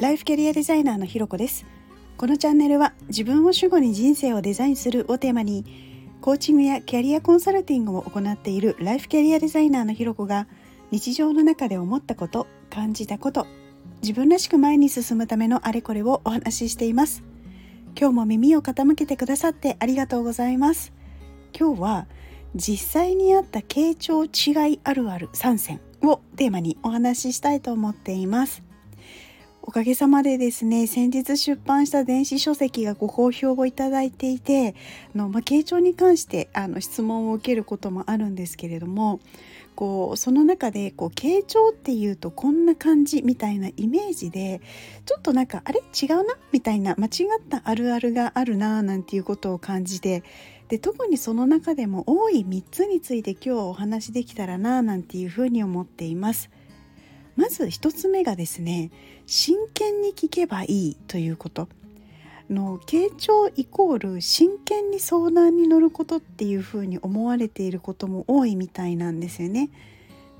ライフキャリアデザイナーのひろこです。このチャンネルは自分を主語に人生をデザインするをテーマにコーチングやキャリアコンサルティングを行っているライフキャリアデザイナーのひろこが日常の中で思ったこと感じたこと自分らしく前に進むためのあれこれをお話ししています。今日も耳を傾けてくださってありがとうございます。今日は実際にあった傾聴違いあるある3選をテーマにお話ししたいと思っています。おかげさまでですね先日出版した電子書籍がご好評をいただいていてあの、まあ、傾聴に関してあの質問を受けることもあるんですけれどもこうその中でこう傾聴っていうとこんな感じみたいなイメージでちょっとなんかあれ？違うな？みたいな間違ったあるあるがあるななんていうことを感じてで特にその中でも多い3つについて今日はお話できたらななんていうふうに思っています。まず1つ目がですね真剣に聞けばいいということの傾聴イコール真剣に相談に乗ることっていうふうに思われていることも多いみたいなんですよね。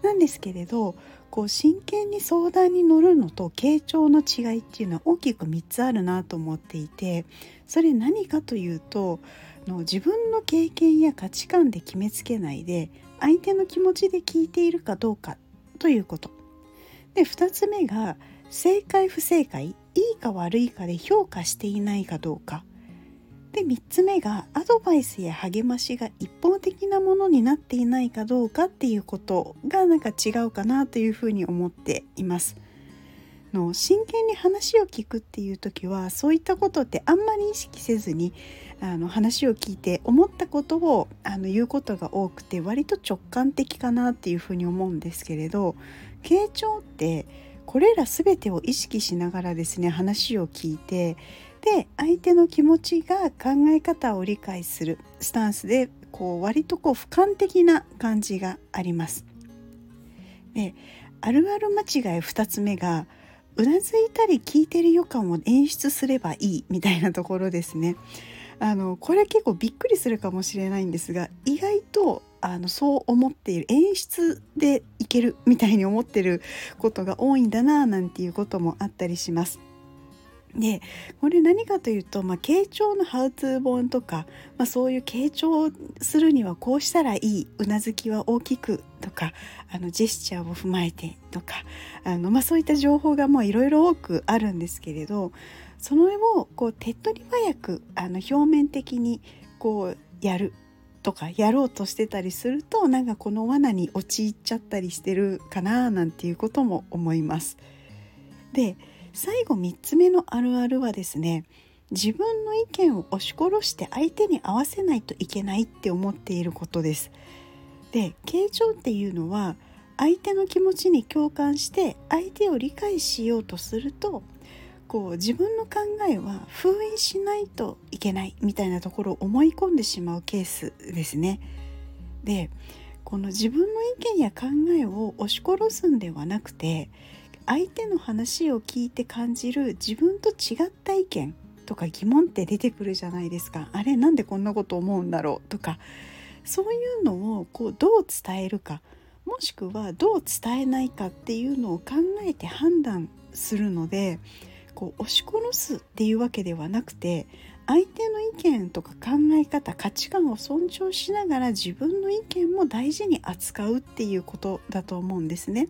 なんですけれどこう真剣に相談に乗るのと傾聴の違いっていうのは大きく3つあるなと思っていてそれ何かというとの自分の経験や価値観で決めつけないで相手の気持ちで聞いているかどうかということで2つ目が正解不正解いいか悪いかで評価していないかどうかで3つ目がアドバイスや励ましが一方的なものになっていないかどうかっていうことがなんか違うかなというふうに思っています。の真剣に話を聞くっていう時はそういったことってあんまり意識せずにあの話を聞いて思ったことをあの言うことが多くて割と直感的かなっていうふうに思うんですけれど傾聴ってこれら全てを意識しながらですね話を聞いてで相手の気持ちが考え方を理解するスタンスでこう割とこう俯瞰的な感じがあります。であるある間違い2つ目がうなずいたり聞いてる予感を演出すればいいみたいなところですね。あのこれ結構びっくりするかもしれないんですが意外とあのそう思っている演出でいけるみたいに思ってることが多いんだななんていうこともあったりします。でこれ何かというと、まあ、傾聴のハウツー本とか、まあ、そういう傾聴するにはこうしたらいいうなずきは大きくとかあのジェスチャーを踏まえてとかあの、まあ、そういった情報がいろいろ多くあるんですけれどそれをこう手っ取り早くあの表面的にこうやるとかやろうとしてたりするとなんかこの罠に陥っちゃったりしてるかななんていうことも思います。で最後3つ目のあるあるはですね自分の意見を押し殺して相手に合わせないといけないって思っていることです。で傾聴っていうのは相手の気持ちに共感して相手を理解しようとするとこう自分の考えは封印しないといけないみたいなところを思い込んでしまうケースですね。でこの自分の意見や考えを押し殺すんではなくて相手の話を聞いて感じる自分と違った意見とか疑問って出てくるじゃないですか。あれなんでこんなこと思うんだろうとかそういうのをこうどう伝えるかもしくはどう伝えないかっていうのを考えて判断するのでこう押し殺すっていうわけではなくて相手の意見とか考え方価値観を尊重しながら自分の意見も大事に扱うっていうことだと思うんですね。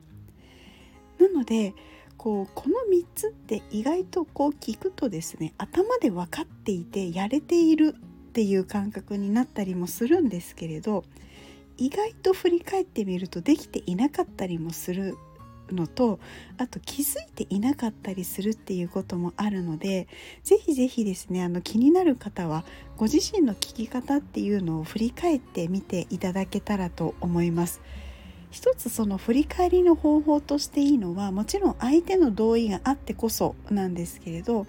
なのでこうこの3つって意外とこう聞くとですね頭で分かっていてやれているっていう感覚になったりもするんですけれど意外と振り返ってみるとできていなかったりもするのとあと気づいていなかったりするっていうこともあるので是非是非ですねあの気になる方はご自身の聞き方っていうのを振り返ってみていただけたらと思います。一つその振り返りの方法としていいのはもちろん相手の同意があってこそなんですけれど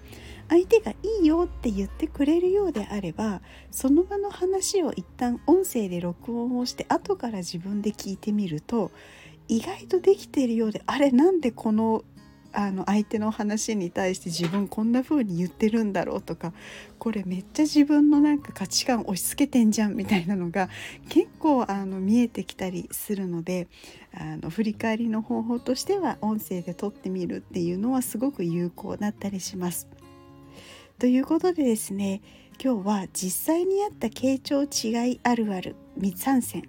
相手がいいよって言ってくれるようであればその場の話を一旦音声で録音をして後から自分で聞いてみると意外とできているようであれなんでこのあの相手の話に対して自分こんな風に言ってるんだろうとかこれめっちゃ自分のなんか価値観押し付けてんじゃんみたいなのが結構あの見えてきたりするのであの振り返りの方法としては音声で撮ってみるっていうのはすごく有効だったりします。ということでですね今日は実際にあった傾聴違いあるある3選